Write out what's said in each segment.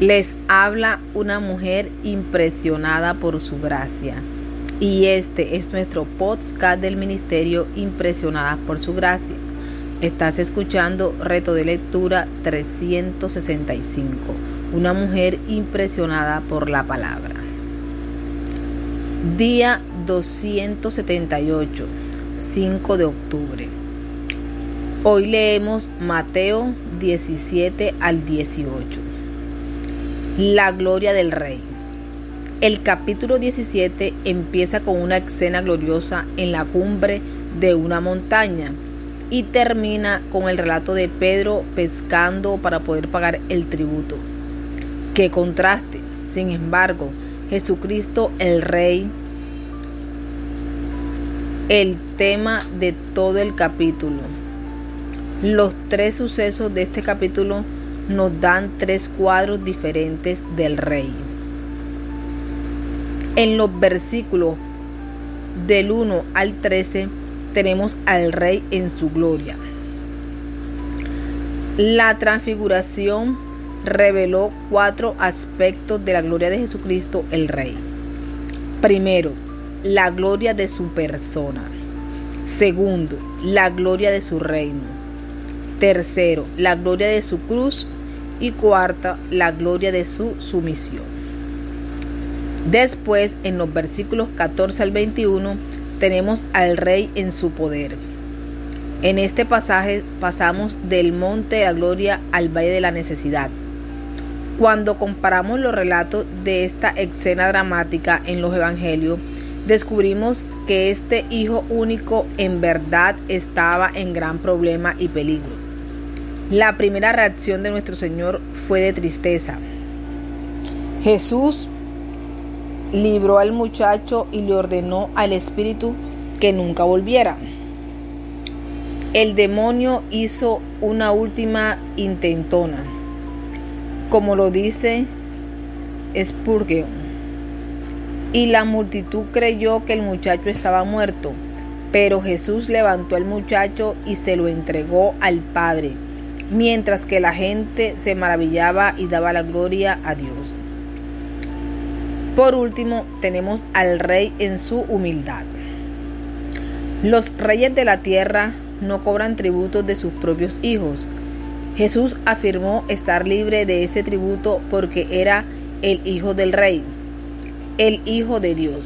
Les habla una mujer impresionada por su gracia. Y este es nuestro podcast del ministerio Impresionada por su gracia. Estás escuchando Reto de Lectura 365. Una mujer impresionada por la palabra. Día 278, 5 de octubre. Hoy leemos Mateo 17 al 18. La gloria del rey. El capítulo 17 empieza con una escena gloriosa en la cumbre de una montaña y termina con el relato de Pedro pescando para poder pagar el tributo. ¡Qué contraste! Sin embargo, Jesucristo el Rey, el tema de todo el capítulo. Los tres sucesos de este capítulo nos dan tres cuadros diferentes del rey. En los versículos del 1 al 13 tenemos al rey en su gloria. La transfiguración reveló cuatro aspectos de la gloria de Jesucristo el rey. Primero, la gloria de su persona. Segundo, la gloria de su reino. Tercero, la gloria de su cruz y cuarta, la gloria de su sumisión. Después, en los versículos 14 al 21, tenemos al rey en su poder. En este pasaje pasamos del monte de la gloria al valle de la necesidad. Cuando comparamos los relatos de esta escena dramática en los evangelios, descubrimos que este hijo único en verdad estaba en gran problema y peligro. La primera reacción de nuestro Señor fue de tristeza. Jesús libró al muchacho y le ordenó al espíritu que nunca volviera. El demonio hizo una última intentona, como lo dice Spurgeon. Y la multitud creyó que el muchacho estaba muerto, pero Jesús levantó al muchacho y se lo entregó al Padre mientras que la gente se maravillaba y daba la gloria a Dios. Por último, tenemos al rey en su humildad. Los reyes de la tierra no cobran tributos de sus propios hijos. Jesús afirmó estar libre de este tributo porque era el hijo del rey, el hijo de Dios.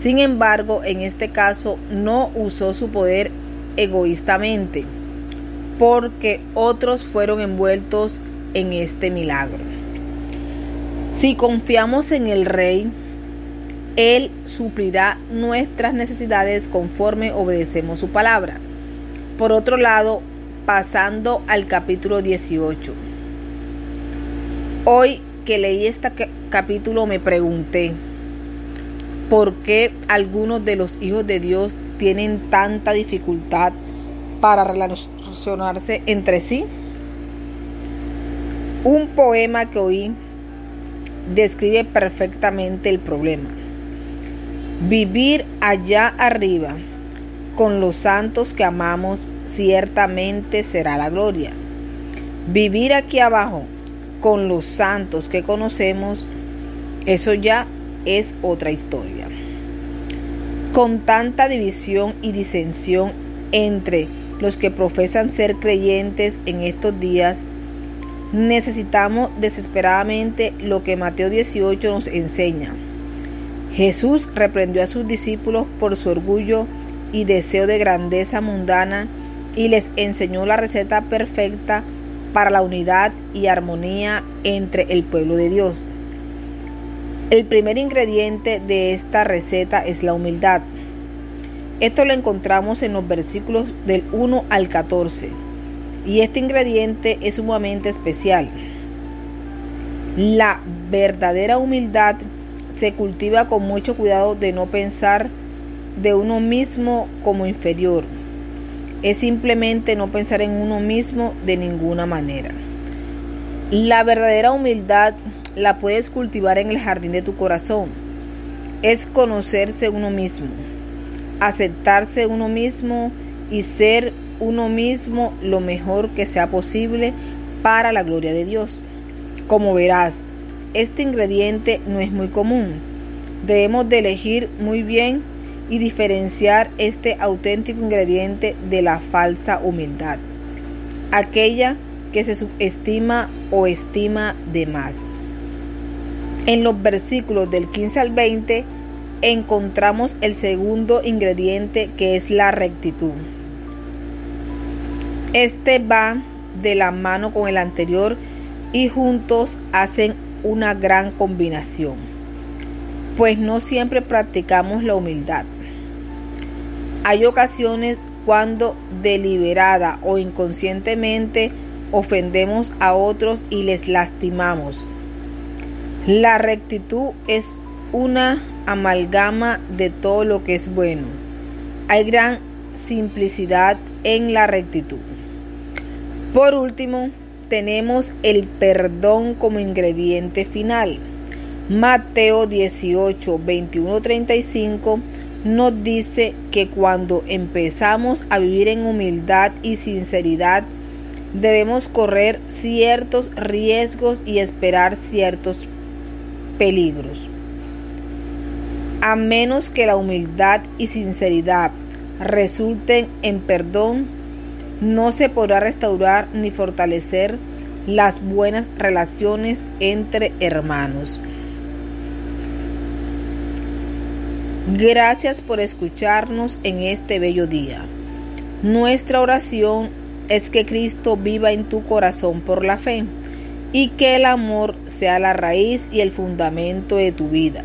Sin embargo, en este caso no usó su poder egoístamente porque otros fueron envueltos en este milagro. Si confiamos en el Rey, Él suplirá nuestras necesidades conforme obedecemos su palabra. Por otro lado, pasando al capítulo 18. Hoy que leí este capítulo me pregunté, ¿por qué algunos de los hijos de Dios tienen tanta dificultad para relacionarse entre sí. Un poema que oí describe perfectamente el problema. Vivir allá arriba con los santos que amamos ciertamente será la gloria. Vivir aquí abajo con los santos que conocemos, eso ya es otra historia. Con tanta división y disensión entre los que profesan ser creyentes en estos días, necesitamos desesperadamente lo que Mateo 18 nos enseña. Jesús reprendió a sus discípulos por su orgullo y deseo de grandeza mundana y les enseñó la receta perfecta para la unidad y armonía entre el pueblo de Dios. El primer ingrediente de esta receta es la humildad. Esto lo encontramos en los versículos del 1 al 14. Y este ingrediente es sumamente especial. La verdadera humildad se cultiva con mucho cuidado de no pensar de uno mismo como inferior. Es simplemente no pensar en uno mismo de ninguna manera. La verdadera humildad la puedes cultivar en el jardín de tu corazón. Es conocerse uno mismo aceptarse uno mismo y ser uno mismo lo mejor que sea posible para la gloria de Dios. Como verás, este ingrediente no es muy común. Debemos de elegir muy bien y diferenciar este auténtico ingrediente de la falsa humildad, aquella que se subestima o estima de más. En los versículos del 15 al 20 encontramos el segundo ingrediente que es la rectitud. Este va de la mano con el anterior y juntos hacen una gran combinación, pues no siempre practicamos la humildad. Hay ocasiones cuando deliberada o inconscientemente ofendemos a otros y les lastimamos. La rectitud es una amalgama de todo lo que es bueno. Hay gran simplicidad en la rectitud. Por último, tenemos el perdón como ingrediente final. Mateo 18, 21, 35 nos dice que cuando empezamos a vivir en humildad y sinceridad, debemos correr ciertos riesgos y esperar ciertos peligros. A menos que la humildad y sinceridad resulten en perdón, no se podrá restaurar ni fortalecer las buenas relaciones entre hermanos. Gracias por escucharnos en este bello día. Nuestra oración es que Cristo viva en tu corazón por la fe y que el amor sea la raíz y el fundamento de tu vida